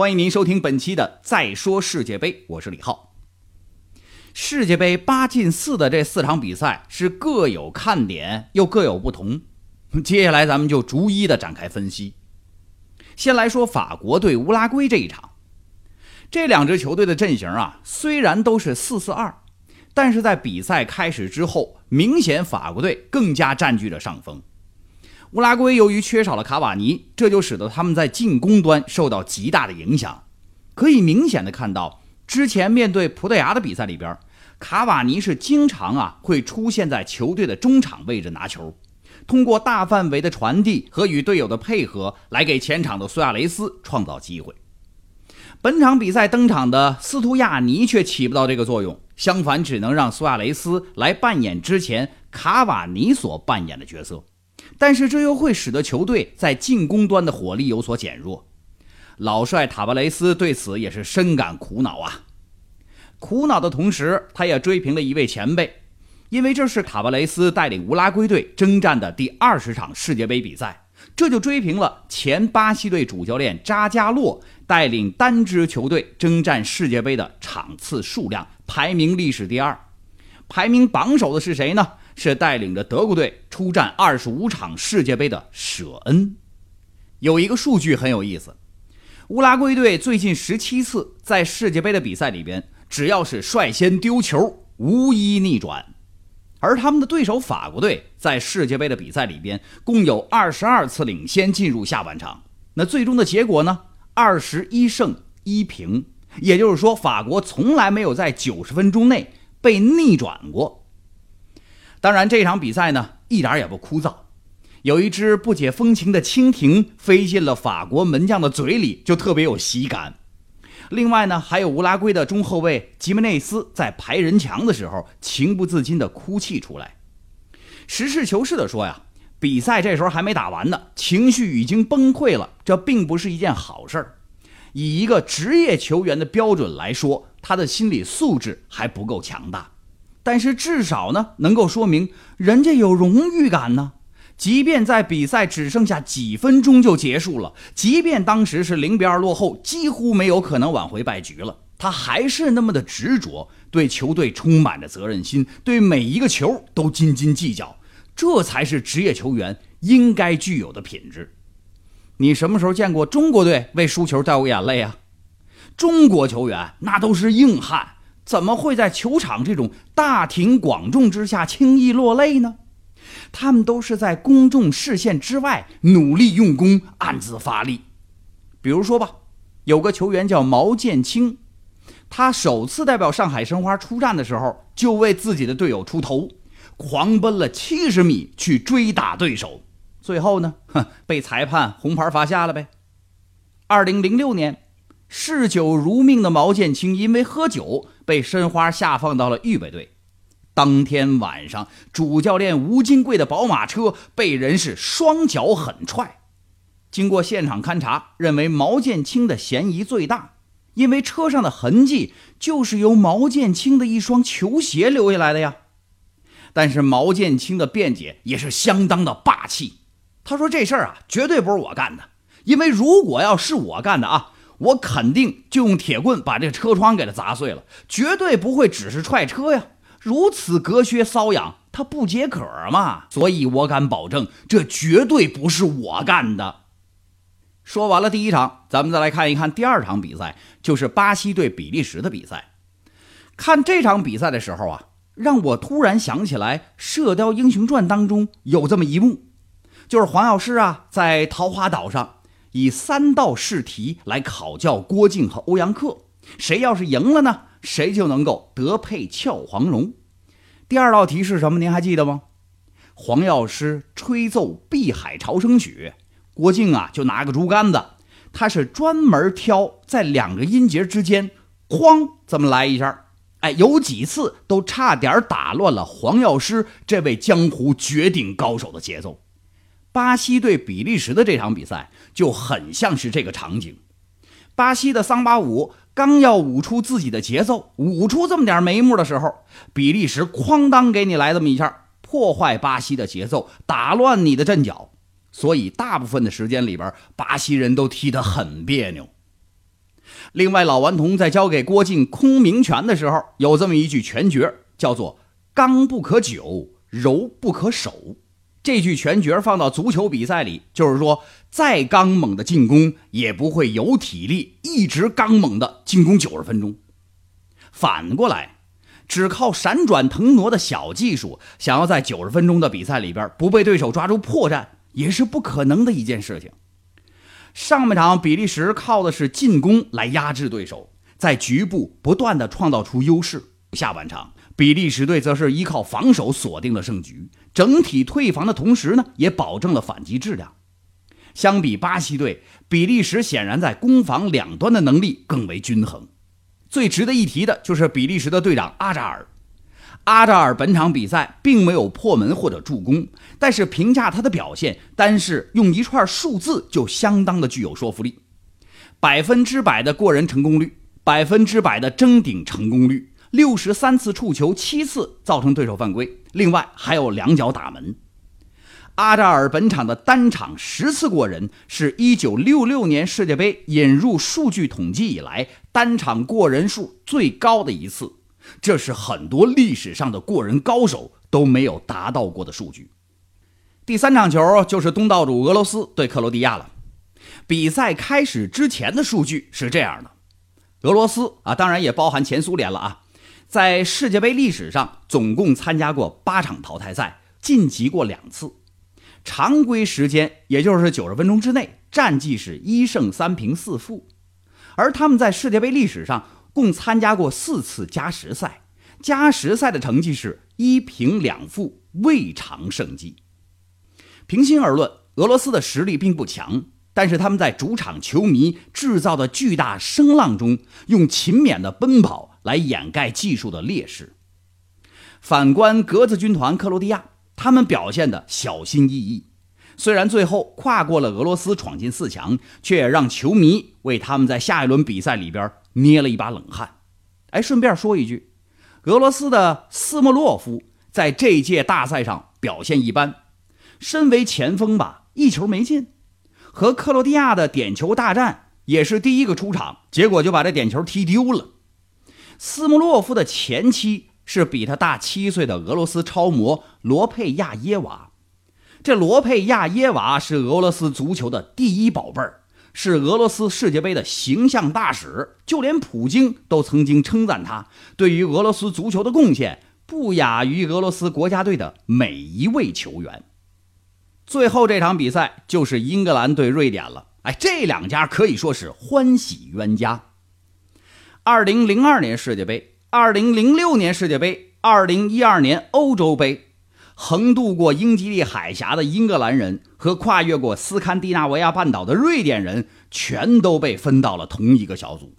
欢迎您收听本期的《再说世界杯》，我是李浩。世界杯八进四的这四场比赛是各有看点，又各有不同。接下来咱们就逐一的展开分析。先来说法国对乌拉圭这一场，这两支球队的阵型啊，虽然都是四四二，但是在比赛开始之后，明显法国队更加占据着上风。乌拉圭由于缺少了卡瓦尼，这就使得他们在进攻端受到极大的影响。可以明显的看到，之前面对葡萄牙的比赛里边，卡瓦尼是经常啊会出现在球队的中场位置拿球，通过大范围的传递和与队友的配合，来给前场的苏亚雷斯创造机会。本场比赛登场的斯图亚尼却起不到这个作用，相反，只能让苏亚雷斯来扮演之前卡瓦尼所扮演的角色。但是这又会使得球队在进攻端的火力有所减弱，老帅塔巴雷斯对此也是深感苦恼啊。苦恼的同时，他也追平了一位前辈，因为这是塔巴雷斯带领乌拉圭队征战的第二十场世界杯比赛，这就追平了前巴西队主教练扎加洛带领单支球队征战世界杯的场次数量，排名历史第二。排名榜首的是谁呢？是带领着德国队出战二十五场世界杯的舍恩。有一个数据很有意思，乌拉圭队最近十七次在世界杯的比赛里边，只要是率先丢球，无一逆转；而他们的对手法国队在世界杯的比赛里边，共有二十二次领先进入下半场。那最终的结果呢？二十一胜一平，也就是说，法国从来没有在九十分钟内被逆转过。当然，这场比赛呢一点也不枯燥。有一只不解风情的蜻蜓飞进了法国门将的嘴里，就特别有喜感。另外呢，还有乌拉圭的中后卫吉梅内斯在排人墙的时候，情不自禁地哭泣出来。实事求是地说呀，比赛这时候还没打完呢，情绪已经崩溃了，这并不是一件好事儿。以一个职业球员的标准来说，他的心理素质还不够强大。但是至少呢，能够说明人家有荣誉感呢。即便在比赛只剩下几分钟就结束了，即便当时是零比二落后，几乎没有可能挽回败局了，他还是那么的执着，对球队充满着责任心，对每一个球都斤斤计较。这才是职业球员应该具有的品质。你什么时候见过中国队为输球掉过眼泪啊？中国球员那都是硬汉。怎么会在球场这种大庭广众之下轻易落泪呢？他们都是在公众视线之外努力用功，暗自发力。比如说吧，有个球员叫毛剑卿，他首次代表上海申花出战的时候，就为自己的队友出头，狂奔了七十米去追打对手，最后呢，哼，被裁判红牌罚下了呗。二零零六年。嗜酒如命的毛剑卿因为喝酒被申花下放到了预备队。当天晚上，主教练吴金贵的宝马车被人是双脚狠踹。经过现场勘查，认为毛剑卿的嫌疑最大，因为车上的痕迹就是由毛剑卿的一双球鞋留下来的呀。但是毛剑卿的辩解也是相当的霸气，他说这事儿啊绝对不是我干的，因为如果要是我干的啊。我肯定就用铁棍把这个车窗给它砸碎了，绝对不会只是踹车呀！如此隔靴搔痒，他不解渴嘛？所以我敢保证，这绝对不是我干的。说完了第一场，咱们再来看一看第二场比赛，就是巴西对比利时的比赛。看这场比赛的时候啊，让我突然想起来《射雕英雄传》当中有这么一幕，就是黄药师啊在桃花岛上。以三道试题来考教郭靖和欧阳克，谁要是赢了呢，谁就能够得配俏黄蓉。第二道题是什么？您还记得吗？黄药师吹奏《碧海潮生曲》，郭靖啊就拿个竹竿子，他是专门挑在两个音节之间，哐这么来一下，哎，有几次都差点打乱了黄药师这位江湖绝顶高手的节奏。巴西对比利时的这场比赛就很像是这个场景。巴西的桑巴舞刚要舞出自己的节奏，舞出这么点眉目的时候，比利时哐当给你来这么一下，破坏巴西的节奏，打乱你的阵脚。所以大部分的时间里边，巴西人都踢得很别扭。另外，老顽童在教给郭靖空明拳的时候，有这么一句拳诀，叫做“刚不可久，柔不可守”。这句全角放到足球比赛里，就是说，再刚猛的进攻，也不会有体力一直刚猛的进攻九十分钟。反过来，只靠闪转腾挪的小技术，想要在九十分钟的比赛里边不被对手抓住破绽，也是不可能的一件事情。上半场，比利时靠的是进攻来压制对手，在局部不断的创造出优势。下半场，比利时队则是依靠防守锁定了胜局，整体退防的同时呢，也保证了反击质量。相比巴西队，比利时显然在攻防两端的能力更为均衡。最值得一提的就是比利时的队长阿扎尔。阿扎尔本场比赛并没有破门或者助攻，但是评价他的表现，单是用一串数字就相当的具有说服力：百分之百的过人成功率，百分之百的争顶成功率，六十三次触球，七次造成对手犯规，另外还有两脚打门。阿扎尔本场的单场十次过人，是一九六六年世界杯引入数据统计以来单场过人数最高的一次。这是很多历史上的过人高手都没有达到过的数据。第三场球就是东道主俄罗斯对克罗地亚了。比赛开始之前的数据是这样的：俄罗斯啊，当然也包含前苏联了啊，在世界杯历史上总共参加过八场淘汰赛，晋级过两次。常规时间也就是九十分钟之内，战绩是一胜三平四负。而他们在世界杯历史上。共参加过四次加时赛，加时赛的成绩是一平两负，未尝胜绩。平心而论，俄罗斯的实力并不强，但是他们在主场球迷制造的巨大声浪中，用勤勉的奔跑来掩盖技术的劣势。反观格子军团克罗地亚，他们表现的小心翼翼，虽然最后跨过了俄罗斯，闯进四强，却也让球迷为他们在下一轮比赛里边。捏了一把冷汗，哎，顺便说一句，俄罗斯的斯莫洛夫在这届大赛上表现一般，身为前锋吧，一球没进。和克罗地亚的点球大战也是第一个出场，结果就把这点球踢丢了。斯莫洛夫的前妻是比他大七岁的俄罗斯超模罗佩亚耶娃，这罗佩亚耶娃是俄罗斯足球的第一宝贝儿。是俄罗斯世界杯的形象大使，就连普京都曾经称赞他对于俄罗斯足球的贡献不亚于俄罗斯国家队的每一位球员。最后这场比赛就是英格兰对瑞典了，哎，这两家可以说是欢喜冤家。二零零二年世界杯，二零零六年世界杯，二零一二年欧洲杯。横渡过英吉利海峡的英格兰人和跨越过斯堪的纳维亚半岛的瑞典人，全都被分到了同一个小组。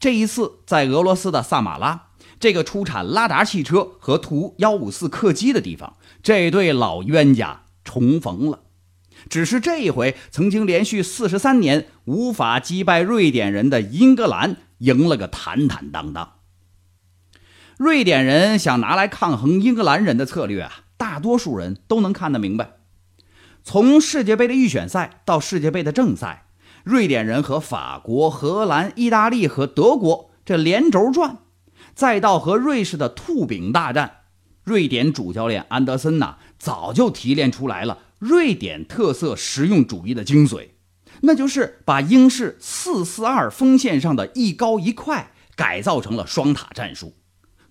这一次，在俄罗斯的萨马拉这个出产拉达汽车和图幺五四客机的地方，这对老冤家重逢了。只是这一回，曾经连续四十三年无法击败瑞典人的英格兰，赢了个坦坦荡荡。瑞典人想拿来抗衡英格兰人的策略啊！大多数人都能看得明白，从世界杯的预选赛到世界杯的正赛，瑞典人和法国、荷兰、意大利和德国这连轴转，再到和瑞士的兔饼大战，瑞典主教练安德森呐早就提炼出来了瑞典特色实用主义的精髓，那就是把英式四四二锋线上的一高一快改造成了双塔战术，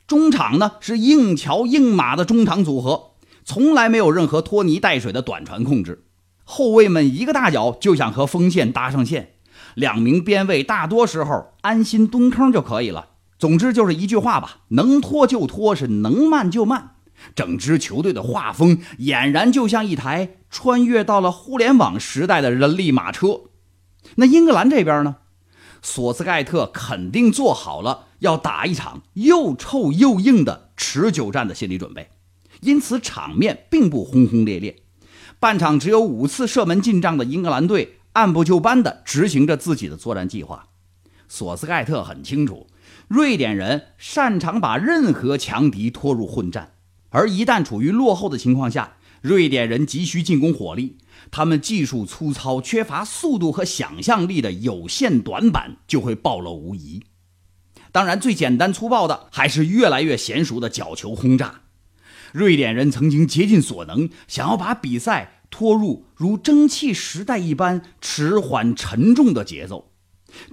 中场呢是硬桥硬马的中场组合。从来没有任何拖泥带水的短传控制，后卫们一个大脚就想和锋线搭上线，两名边卫大多时候安心蹲坑就可以了。总之就是一句话吧，能拖就拖，是能慢就慢。整支球队的画风俨然就像一台穿越到了互联网时代的人力马车。那英格兰这边呢？索斯盖特肯定做好了要打一场又臭又硬的持久战的心理准备。因此，场面并不轰轰烈烈。半场只有五次射门进账的英格兰队，按部就班地执行着自己的作战计划。索斯盖特很清楚，瑞典人擅长把任何强敌拖入混战，而一旦处于落后的情况下，瑞典人急需进攻火力，他们技术粗糙、缺乏速度和想象力的有限短板就会暴露无遗。当然，最简单粗暴的还是越来越娴熟的角球轰炸。瑞典人曾经竭尽所能，想要把比赛拖入如蒸汽时代一般迟缓沉重的节奏，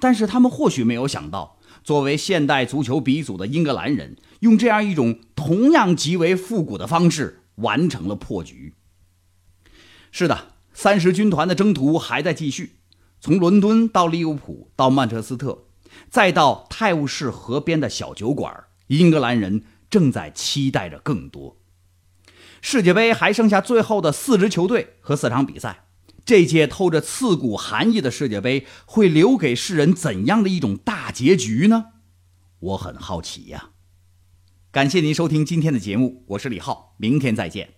但是他们或许没有想到，作为现代足球鼻祖的英格兰人，用这样一种同样极为复古的方式完成了破局。是的，三十军团的征途还在继续，从伦敦到利物浦，到曼彻斯特，再到泰晤士河边的小酒馆，英格兰人正在期待着更多。世界杯还剩下最后的四支球队和四场比赛，这届透着刺骨寒意的世界杯会留给世人怎样的一种大结局呢？我很好奇呀。感谢您收听今天的节目，我是李浩，明天再见。